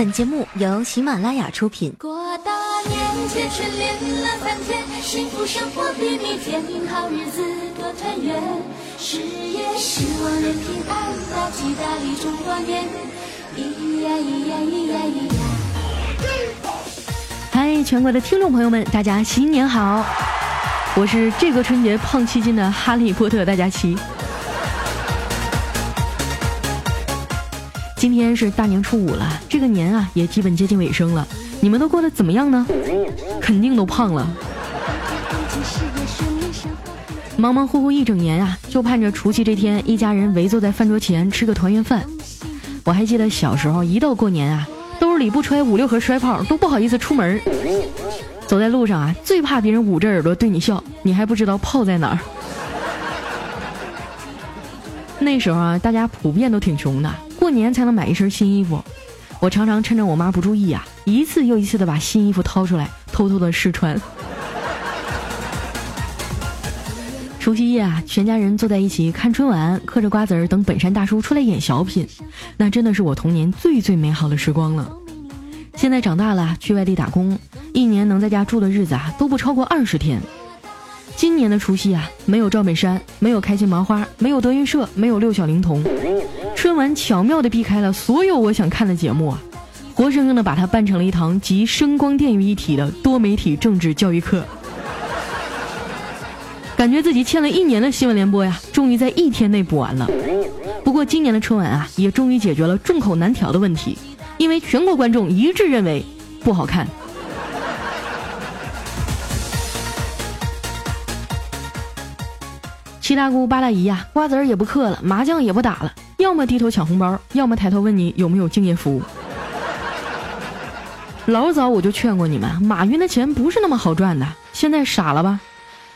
本节目由喜马拉雅出品。过大年，节春联乐翻天，幸福生活比蜜甜，好日子多团圆，事业兴旺人平安，大吉大利中国年，咿呀咿呀咿呀咿呀。嗨，全国的听众朋友们，大家新年好！我是这个春节胖七斤的哈利波特大家齐。今天是大年初五了，这个年啊也基本接近尾声了。你们都过得怎么样呢？肯定都胖了。忙忙乎乎一整年啊，就盼着除夕这天，一家人围坐在饭桌前吃个团圆饭。我还记得小时候，一到过年啊，兜里不揣五六盒摔炮，都不好意思出门。走在路上啊，最怕别人捂着耳朵对你笑，你还不知道炮在哪儿。那时候啊，大家普遍都挺穷的。过年才能买一身新衣服，我常常趁着我妈不注意啊，一次又一次的把新衣服掏出来，偷偷的试穿。除夕夜啊，全家人坐在一起看春晚，嗑着瓜子儿等本山大叔出来演小品，那真的是我童年最最美好的时光了。现在长大了，去外地打工，一年能在家住的日子啊，都不超过二十天。今年的除夕啊，没有赵本山，没有开心麻花，没有德云社，没有六小龄童。春晚巧妙地避开了所有我想看的节目啊，活生生的把它办成了一堂集声光电于一体的多媒体政治教育课。感觉自己欠了一年的新闻联播呀，终于在一天内补完了。不过今年的春晚啊，也终于解决了众口难调的问题，因为全国观众一致认为不好看。七大姑八大姨呀，瓜子儿也不嗑了，麻将也不打了。要么低头抢红包，要么抬头问你有没有敬业福。老早我就劝过你们，马云的钱不是那么好赚的。现在傻了吧？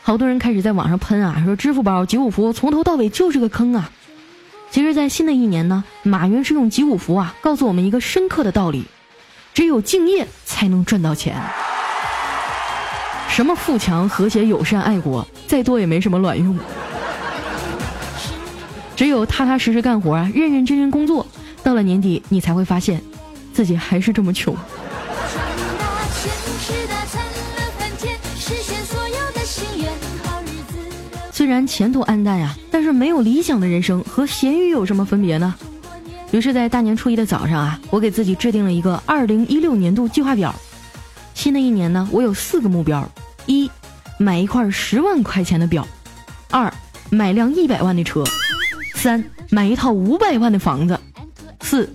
好多人开始在网上喷啊，说支付宝、集五福从头到尾就是个坑啊。其实，在新的一年呢，马云是用集五福啊，告诉我们一个深刻的道理：只有敬业才能赚到钱。什么富强、和谐、友善、爱国，再多也没什么卵用。只有踏踏实实干活啊，认认真真工作，到了年底你才会发现，自己还是这么穷。虽然前途暗淡呀，但是没有理想的人生和咸鱼有什么分别呢？于是，在大年初一的早上啊，我给自己制定了一个二零一六年度计划表。新的一年呢，我有四个目标：一，买一块十万块钱的表；二，买辆一百万的车。三买一套五百万的房子，四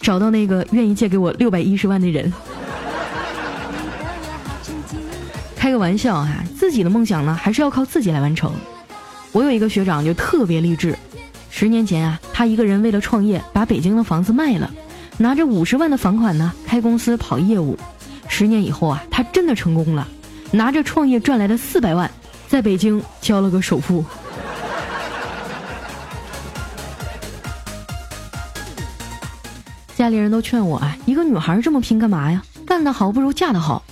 找到那个愿意借给我六百一十万的人。开个玩笑啊，自己的梦想呢还是要靠自己来完成。我有一个学长就特别励志，十年前啊，他一个人为了创业，把北京的房子卖了，拿着五十万的房款呢开公司跑业务。十年以后啊，他真的成功了，拿着创业赚来的四百万，在北京交了个首付。家里人都劝我啊，一个女孩这么拼干嘛呀？干得好不如嫁得好。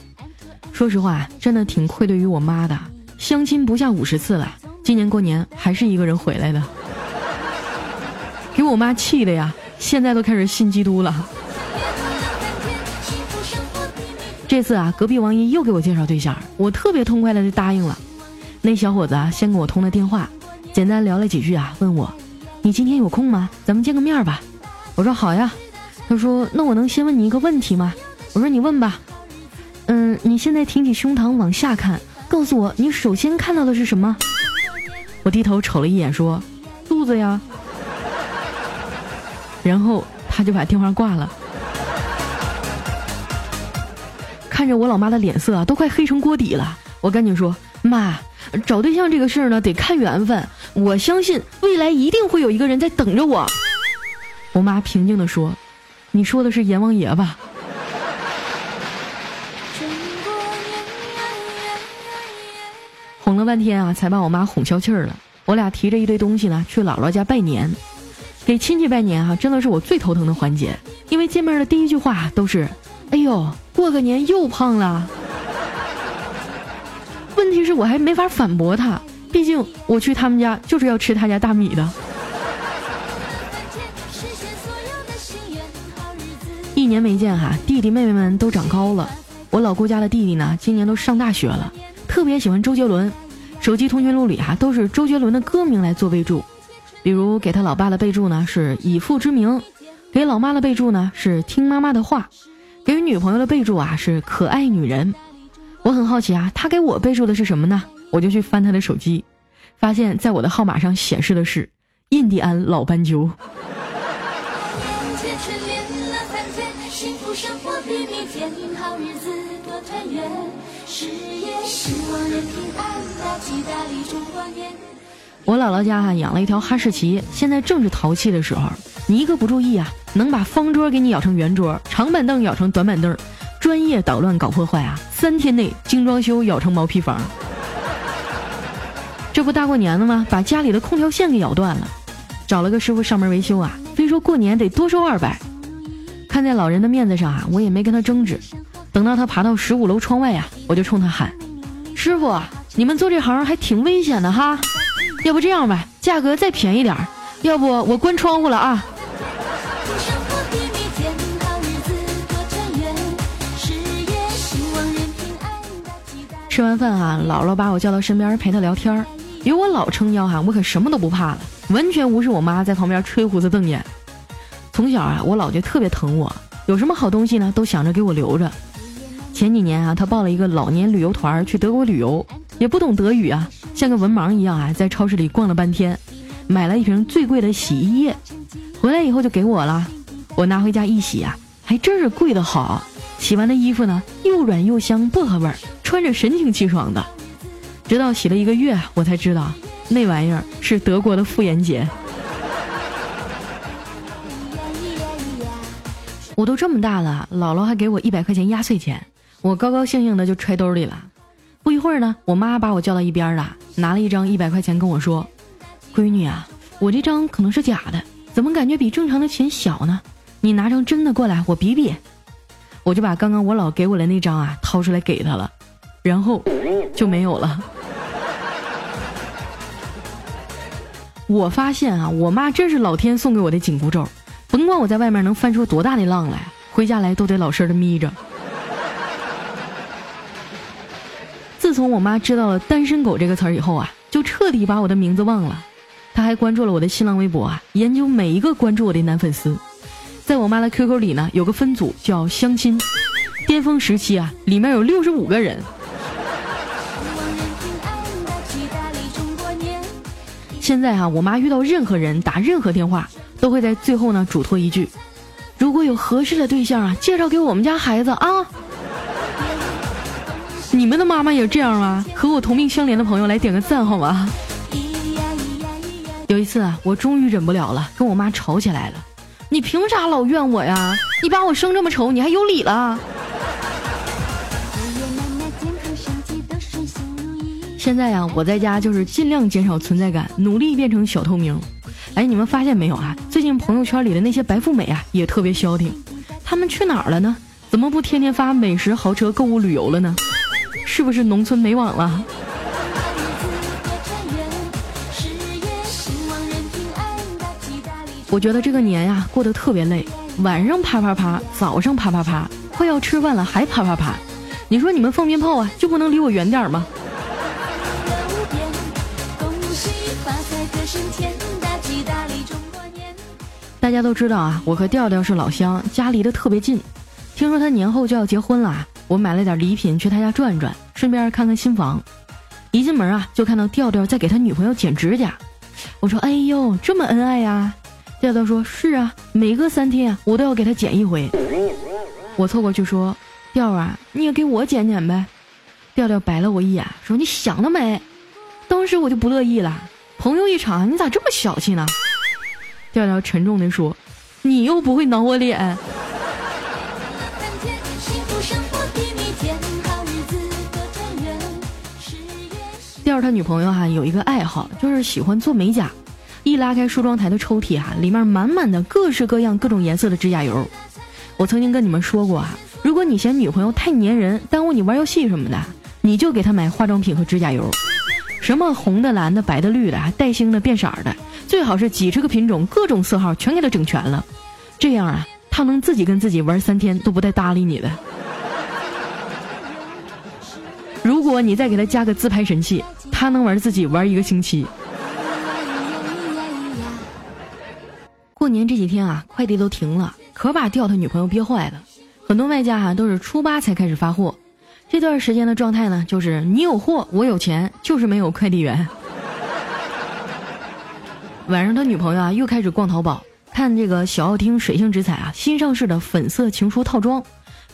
说实话，真的挺愧对于我妈的。相亲不下五十次了，今年过年还是一个人回来的，给我妈气的呀！现在都开始信基督了。这次啊，隔壁王姨又给我介绍对象，我特别痛快的就答应了。那小伙子啊，先跟我通了电话，简单聊了几句啊，问我：“你今天有空吗？咱们见个面吧。”我说：“好呀。”他说：“那我能先问你一个问题吗？”我说：“你问吧。”嗯，你现在挺起胸膛往下看，告诉我你首先看到的是什么？我低头瞅了一眼，说：“肚子呀。”然后他就把电话挂了。看着我老妈的脸色啊，都快黑成锅底了。我赶紧说：“妈，找对象这个事儿呢，得看缘分。我相信未来一定会有一个人在等着我。”我妈平静地说。你说的是阎王爷吧？哄了半天啊，才把我妈哄消气儿了。我俩提着一堆东西呢，去姥姥家拜年，给亲戚拜年啊，真的是我最头疼的环节。因为见面的第一句话都是：“哎呦，过个年又胖了。”问题是我还没法反驳他，毕竟我去他们家就是要吃他家大米的。一年没见哈，弟弟妹妹们都长高了。我老姑家的弟弟呢，今年都上大学了，特别喜欢周杰伦，手机通讯录里哈都是周杰伦的歌名来做备注，比如给他老爸的备注呢是以父之名，给老妈的备注呢是听妈妈的话，给女朋友的备注啊是可爱女人。我很好奇啊，他给我备注的是什么呢？我就去翻他的手机，发现在我的号码上显示的是印第安老斑鸠。春眠了半醉，幸福生活比蜜甜。好日子多团圆，事业是我姥姥家哈养了一条哈士奇，现在正是淘气的时候。你一个不注意啊，能把方桌给你咬成圆桌，长板凳咬成短板凳，专业捣乱搞破坏啊！三天内精装修咬成毛坯房。这不大过年的吗？把家里的空调线给咬断了，找了个师傅上门维修啊，非说过年得多收二百。看在老人的面子上啊，我也没跟他争执。等到他爬到十五楼窗外啊，我就冲他喊：“师傅，你们做这行还挺危险的哈，要不这样吧，价格再便宜点儿，要不我关窗户了啊。”吃完饭啊，姥姥把我叫到身边陪她聊天儿，有我老撑腰哈，我可什么都不怕了，完全无视我妈在旁边吹胡子瞪眼。从小啊，我姥就特别疼我，有什么好东西呢，都想着给我留着。前几年啊，他报了一个老年旅游团去德国旅游，也不懂德语啊，像个文盲一样啊，在超市里逛了半天，买了一瓶最贵的洗衣液，回来以后就给我了。我拿回家一洗啊，还真是贵的好，洗完的衣服呢又软又香，薄荷味儿，穿着神清气爽的。直到洗了一个月，我才知道那玩意儿是德国的妇炎洁。我都这么大了，姥姥还给我一百块钱压岁钱，我高高兴兴的就揣兜里了。不一会儿呢，我妈把我叫到一边了，拿了一张一百块钱跟我说：“闺女啊，我这张可能是假的，怎么感觉比正常的钱小呢？你拿张真的过来，我比比。”我就把刚刚我姥给我的那张啊掏出来给她了，然后就没有了。我发现啊，我妈真是老天送给我的紧箍咒。甭管我在外面能翻出多大的浪来，回家来都得老实的眯着。自从我妈知道了“单身狗”这个词儿以后啊，就彻底把我的名字忘了。她还关注了我的新浪微博啊，研究每一个关注我的男粉丝。在我妈的 QQ 里呢，有个分组叫相亲，巅峰时期啊，里面有六十五个人。现在哈，我妈遇到任何人打任何电话。都会在最后呢嘱托一句：“如果有合适的对象啊，介绍给我们家孩子啊。”你们的妈妈也这样吗？和我同命相连的朋友来点个赞好吗？有一次啊，我终于忍不了了，跟我妈吵起来了。你凭啥老怨我呀？你把我生这么丑，你还有理了？现在呀，我在家就是尽量减少存在感，努力变成小透明。哎，你们发现没有啊？最近朋友圈里的那些白富美啊，也特别消停。他们去哪儿了呢？怎么不天天发美食、豪车、购物、旅游了呢？是不是农村没网了？我觉得这个年呀，过得特别累。晚上啪啪啪，早上啪啪啪，快要吃饭了还啪啪啪。你说你们放鞭炮啊，就不能离我远点吗？大家都知道啊，我和调调是老乡，家离得特别近。听说他年后就要结婚了，我买了点礼品去他家转转，顺便看看新房。一进门啊，就看到调调在给他女朋友剪指甲。我说：“哎呦，这么恩爱呀？”调调说：“是啊，每隔三天我都要给他剪一回。”我凑过去说：“调啊，你也给我剪剪呗。”调调白了我一眼，说：“你想得美。”当时我就不乐意了，朋友一场，你咋这么小气呢？调调沉重地说：“你又不会挠我脸。”调他女朋友哈有一个爱好，就是喜欢做美甲。一拉开梳妆台的抽屉哈，里面满满的各式各样、各种颜色的指甲油。我曾经跟你们说过啊，如果你嫌女朋友太粘人，耽误你玩游戏什么的，你就给她买化妆品和指甲油，什么红的、蓝的、白的、绿的，带星的、变色的。最好是几十个品种，各种色号全给他整全了，这样啊，他能自己跟自己玩三天都不带搭理你的。如果你再给他加个自拍神器，他能玩自己玩一个星期。过年这几天啊，快递都停了，可把吊他女朋友憋坏了。很多卖家啊都是初八才开始发货，这段时间的状态呢，就是你有货，我有钱，就是没有快递员。晚上他女朋友啊又开始逛淘宝，看这个小奥汀水性之彩啊新上市的粉色情书套装，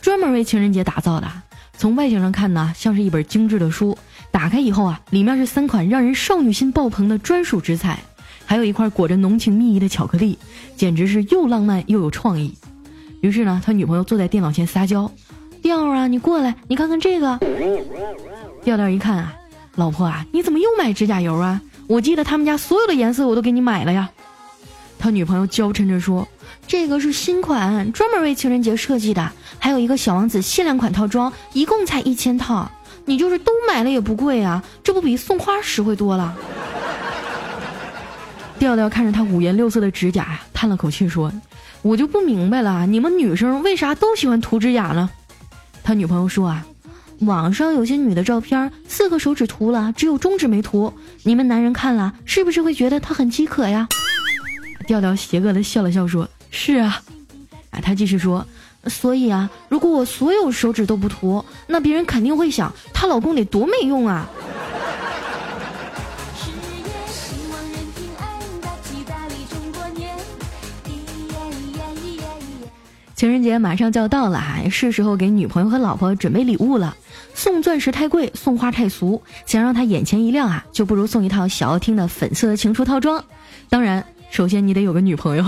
专门为情人节打造的。从外形上看呢，像是一本精致的书。打开以后啊，里面是三款让人少女心爆棚的专属之彩，还有一块裹着浓情蜜意的巧克力，简直是又浪漫又有创意。于是呢，他女朋友坐在电脑前撒娇：“调啊，你过来，你看看这个。”调调一看啊，老婆啊，你怎么又买指甲油啊？我记得他们家所有的颜色我都给你买了呀。他女朋友娇嗔着说：“这个是新款，专门为情人节设计的，还有一个小王子限量款套装，一共才一千套。你就是都买了也不贵啊，这不比送花实惠多了？” 调调看着他五颜六色的指甲呀，叹了口气说：“我就不明白了，你们女生为啥都喜欢涂指甲呢？”他女朋友说：“啊，网上有些女的照片，四个手指涂了，只有中指没涂，你们男人看了是不是会觉得她很饥渴呀？”调调邪恶的笑了笑，说：“是啊。”啊，他继续说：“所以啊，如果我所有手指都不涂，那别人肯定会想，她老公得多没用啊。”情人节马上就要到了啊，是时候给女朋友和老婆准备礼物了。送钻石太贵，送花太俗，想让她眼前一亮啊，就不如送一套小奥汀的粉色情书套装。当然。首先你得有个女朋友。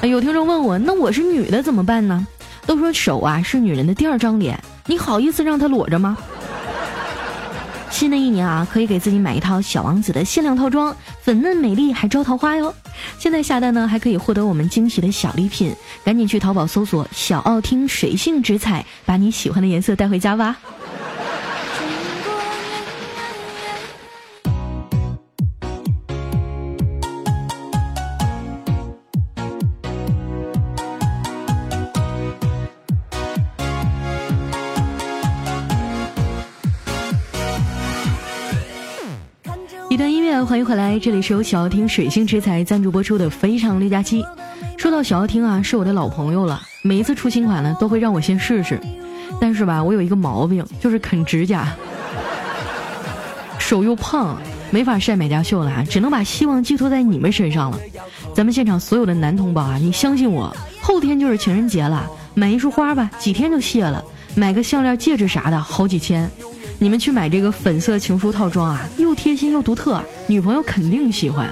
有听众问我，那我是女的怎么办呢？都说手啊是女人的第二张脸，你好意思让她裸着吗？新的一年啊，可以给自己买一套小王子的限量套装，粉嫩美丽还招桃花哟。现在下单呢，还可以获得我们惊喜的小礼品，赶紧去淘宝搜索“小奥汀水性之彩”，把你喜欢的颜色带回家吧。听音乐欢迎回来，这里是由小奥汀水星之彩赞助播出的《非常六加七》。说到小奥汀啊，是我的老朋友了，每一次出新款呢，都会让我先试试。但是吧，我有一个毛病，就是啃指甲，手又胖，没法晒美甲秀了，只能把希望寄托在你们身上了。咱们现场所有的男同胞啊，你相信我，后天就是情人节了，买一束花吧，几天就谢了；买个项链、戒指啥的，好几千。你们去买这个粉色情书套装啊，又贴心又独特，女朋友肯定喜欢。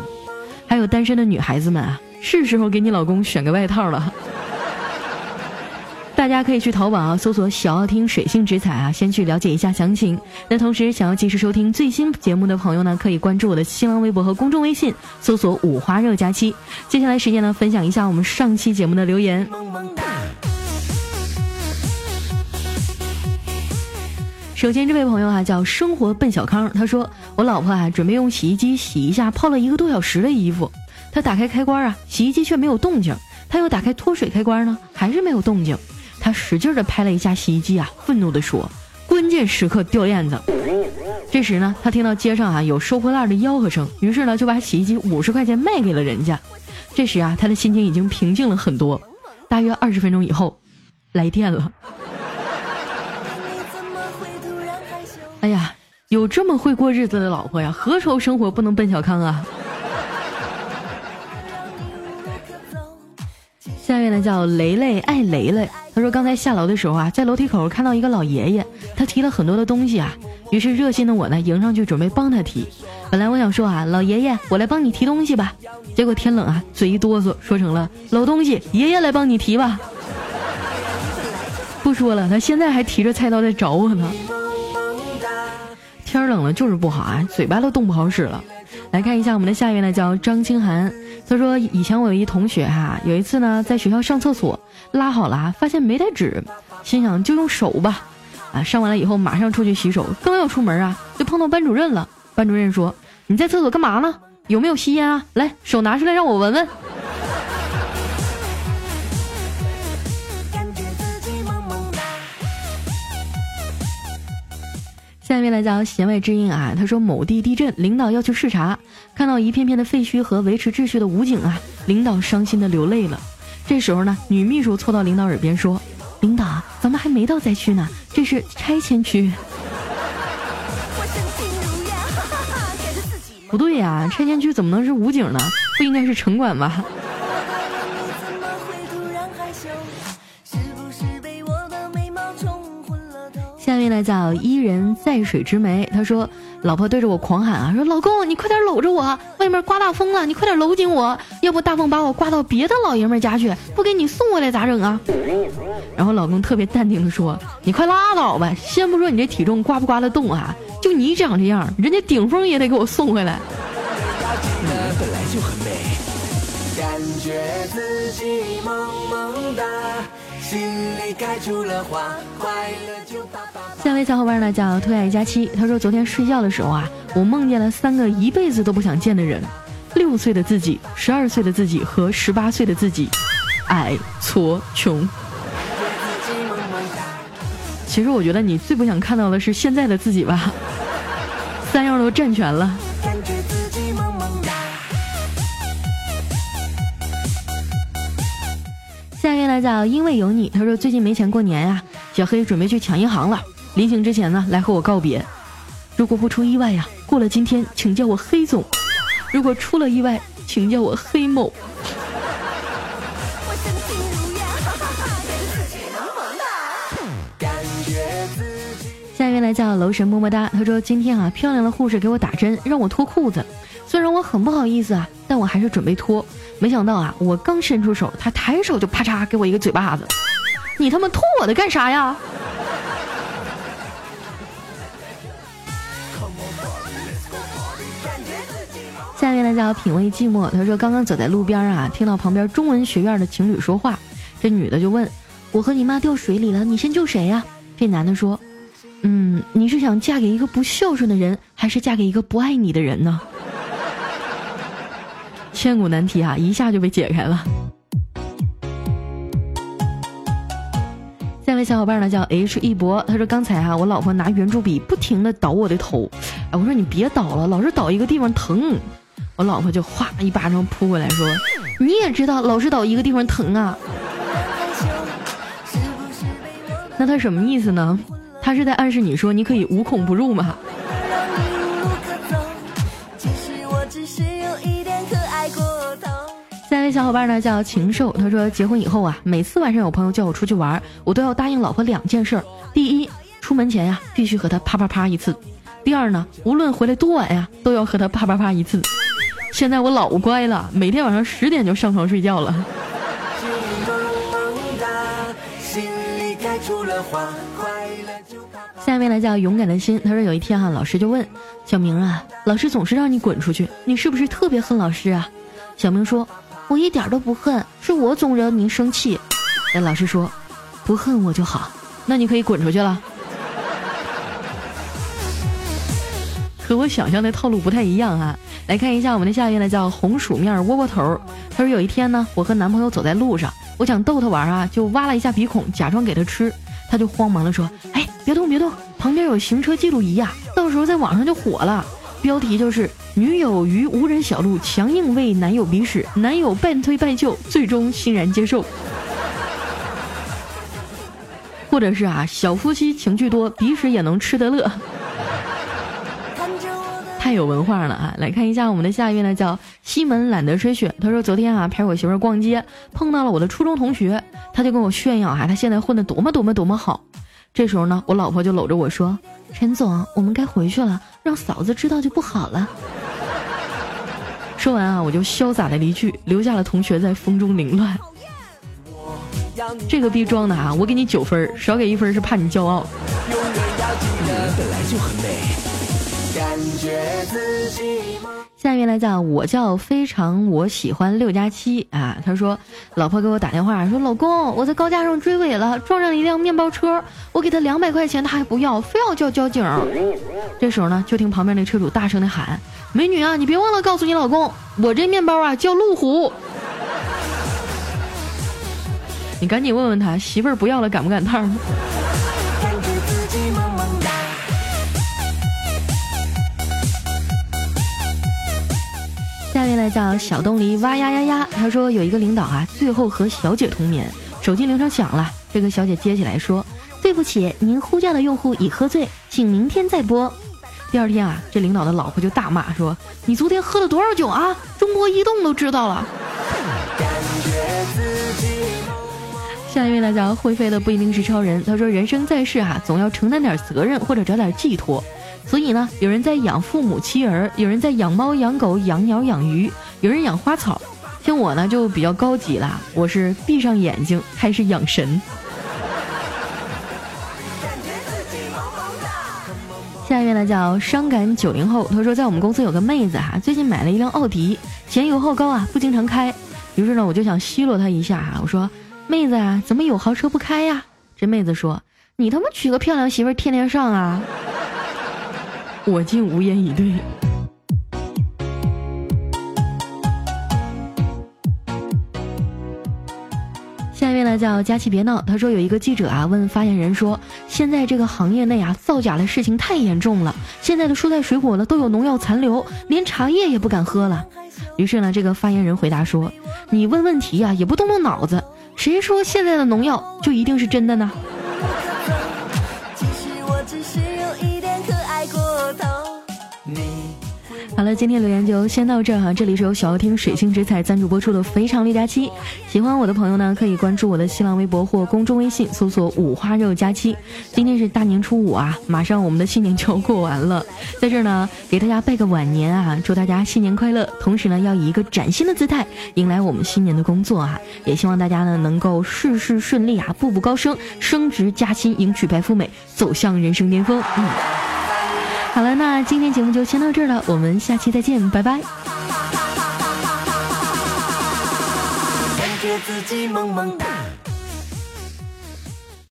还有单身的女孩子们啊，是时候给你老公选个外套了。大家可以去淘宝啊，搜索“小奥汀水性之彩”啊，先去了解一下详情。那同时，想要及时收听最新节目的朋友呢，可以关注我的新浪微博和公众微信，搜索“五花肉佳期”。接下来时间呢，分享一下我们上期节目的留言。首先，这位朋友啊叫生活笨小康，他说我老婆啊准备用洗衣机洗一下泡了一个多小时的衣服，他打开开关啊，洗衣机却没有动静，他又打开脱水开关呢，还是没有动静，他使劲的拍了一下洗衣机啊，愤怒的说：“关键时刻掉链子。”这时呢，他听到街上啊有收破烂的吆喝声，于是呢就把洗衣机五十块钱卖给了人家。这时啊，他的心情已经平静了很多。大约二十分钟以后，来电了。哎呀，有这么会过日子的老婆呀，何愁生活不能奔小康啊？下面呢叫雷雷爱雷雷，他说刚才下楼的时候啊，在楼梯口看到一个老爷爷，他提了很多的东西啊，于是热心的我呢迎上去准备帮他提。本来我想说啊，老爷爷，我来帮你提东西吧，结果天冷啊，嘴一哆嗦，说成了老东西，爷爷来帮你提吧。不说了，他现在还提着菜刀在找我呢。天冷了就是不好啊，嘴巴都动不好使了。来看一下我们的下一位呢，叫张清涵。他说以前我有一同学哈，有一次呢在学校上厕所拉好了，发现没带纸，心想就用手吧。啊，上完了以后马上出去洗手，刚要出门啊，就碰到班主任了。班主任说：“你在厕所干嘛呢？有没有吸烟啊？来，手拿出来让我闻闻。”下面来讲弦外之音啊，他说某地地震，领导要去视察，看到一片片的废墟和维持秩序的武警啊，领导伤心的流泪了。这时候呢，女秘书凑到领导耳边说：“领导，咱们还没到灾区呢，这是拆迁区。” 不对呀，拆迁区怎么能是武警呢？不应该是城管吧？来叫伊人在水之湄，他说：“老婆对着我狂喊啊，说老公你快点搂着我，外面刮大风了，你快点搂紧我，要不大风把我刮到别的老爷们家去，不给你送回来咋整啊？”然后老公特别淡定的说：“你快拉倒吧，先不说你这体重刮不刮得动啊，就你长这样，人家顶峰也得给我送回来。”本来就很美，感觉自己萌萌哒下一位小伙伴呢叫推爱佳期，他说昨天睡觉的时候啊，我梦见了三个一辈子都不想见的人：六岁的自己、十二岁的自己和十八岁的自己。矮、矬、穷。其实我觉得你最不想看到的是现在的自己吧，三样都占全了。叫因为有你，他说最近没钱过年呀，小黑准备去抢银行了。临行之前呢，来和我告别。如果不出意外呀，过了今天，请叫我黑总；如果出了意外，请叫我黑某。位来叫楼神么么哒，他说今天啊，漂亮的护士给我打针，让我脱裤子。虽然我很不好意思啊，但我还是准备脱。没想到啊，我刚伸出手，他抬手就啪嚓给我一个嘴巴子。你他妈脱我的干啥呀？下面呢叫品味寂寞，他说刚刚走在路边啊，听到旁边中文学院的情侣说话，这女的就问：“我和你妈掉水里了，你先救谁呀？”这男的说：“嗯，你是想嫁给一个不孝顺的人，还是嫁给一个不爱你的人呢？” 千古难题啊，一下就被解开了。下一位小伙伴呢叫 H 一博，他说刚才啊，我老婆拿圆珠笔不停的捣我的头，哎，我说你别捣了，老是捣一个地方疼。我老婆就哗一巴掌扑过来，说你也知道老是捣一个地方疼啊。那他什么意思呢？他是在暗示你说你可以无孔不入吗？下一位小伙伴呢叫禽兽，他说结婚以后啊，每次晚上有朋友叫我出去玩，我都要答应老婆两件事：第一，出门前呀必须和他啪啪啪一次；第二呢，无论回来多晚呀，都要和他啪啪啪一次。现在我老乖了，每天晚上十点就上床睡觉了。下面来叫勇敢的心，他说有一天哈，老师就问小明啊，老师总是让你滚出去，你是不是特别恨老师啊？小明说。我一点都不恨，是我总惹您生气。那老师说，不恨我就好，那你可以滚出去了。和我想象的套路不太一样啊！来看一下我们的下一位呢，叫红薯面窝窝头。他说有一天呢，我和男朋友走在路上，我想逗他玩啊，就挖了一下鼻孔，假装给他吃。他就慌忙的说：“，别动别动，旁边有行车记录仪呀，到时候在网上就火了。”标题就是女友于无人小路强硬为男友鼻屎，男友半推半就，最终欣然接受。或者是啊，小夫妻情趣多，鼻屎也能吃得乐。太有文化了啊！来看一下我们的下一位呢，叫西门懒得吹雪。他说昨天啊陪我媳妇逛街，碰到了我的初中同学，他就跟我炫耀啊他现在混的多么多么多么好。这时候呢，我老婆就搂着我说：“陈总，我们该回去了，让嫂子知道就不好了。”说完啊，我就潇洒的离去，留下了同学在风中凌乱。这个逼装的啊，我给你九分，少给一分是怕你骄傲女人本来就很美感觉自己。下面来讲，我叫非常我喜欢六加七啊。他说，老婆给我打电话说，老公，我在高架上追尾了，撞上一辆面包车，我给他两百块钱，他还不要，非要叫交警。这时候呢，就听旁边那车主大声的喊：“美女啊，你别忘了告诉你老公，我这面包啊叫路虎。”你赶紧问问他，媳妇儿不要了，赶不赶趟？现在叫小东篱哇呀呀呀，他说有一个领导啊，最后和小姐同眠，手机铃声响了，这个小姐接起来说：“对不起，您呼叫的用户已喝醉，请明天再拨。”第二天啊，这领导的老婆就大骂说：“你昨天喝了多少酒啊？中国移动都知道了。”下一位呢叫会飞的不一定是超人，他说：“人生在世哈，总要承担点责任或者找点寄托。所以呢，有人在养父母妻儿，有人在养猫养狗养鸟养鱼，有人养花草。像我呢就比较高级了，我是闭上眼睛开始养神。”下一位呢叫伤感九零后，他说：“在我们公司有个妹子哈，最近买了一辆奥迪，前油后高啊，不经常开。于是呢，我就想奚落她一下啊，我说。”妹子啊，怎么有豪车不开呀？这妹子说：“你他妈娶个漂亮媳妇，天天上啊！”我竟无言以对。下一位呢叫佳琪别闹，他说有一个记者啊问发言人说：“现在这个行业内啊造假的事情太严重了，现在的蔬菜水果呢都有农药残留，连茶叶也不敢喝了。”于是呢，这个发言人回答说：“你问问题呀，也不动动脑子。”谁说现在的农药就一定是真的呢？好了，今天留言就先到这儿哈。这里是由小听水星之彩赞助播出的《非常六加七》，喜欢我的朋友呢，可以关注我的新浪微博或公众微信，搜索“五花肉加七”。今天是大年初五啊，马上我们的新年就要过完了，在这儿呢，给大家拜个晚年啊，祝大家新年快乐！同时呢，要以一个崭新的姿态迎来我们新年的工作啊，也希望大家呢能够事事顺利啊，步步高升，升职加薪，迎娶白富美，走向人生巅峰。嗯。好了，那今天节目就先到这儿了，我们下期再见，拜拜。感觉自己萌萌哒。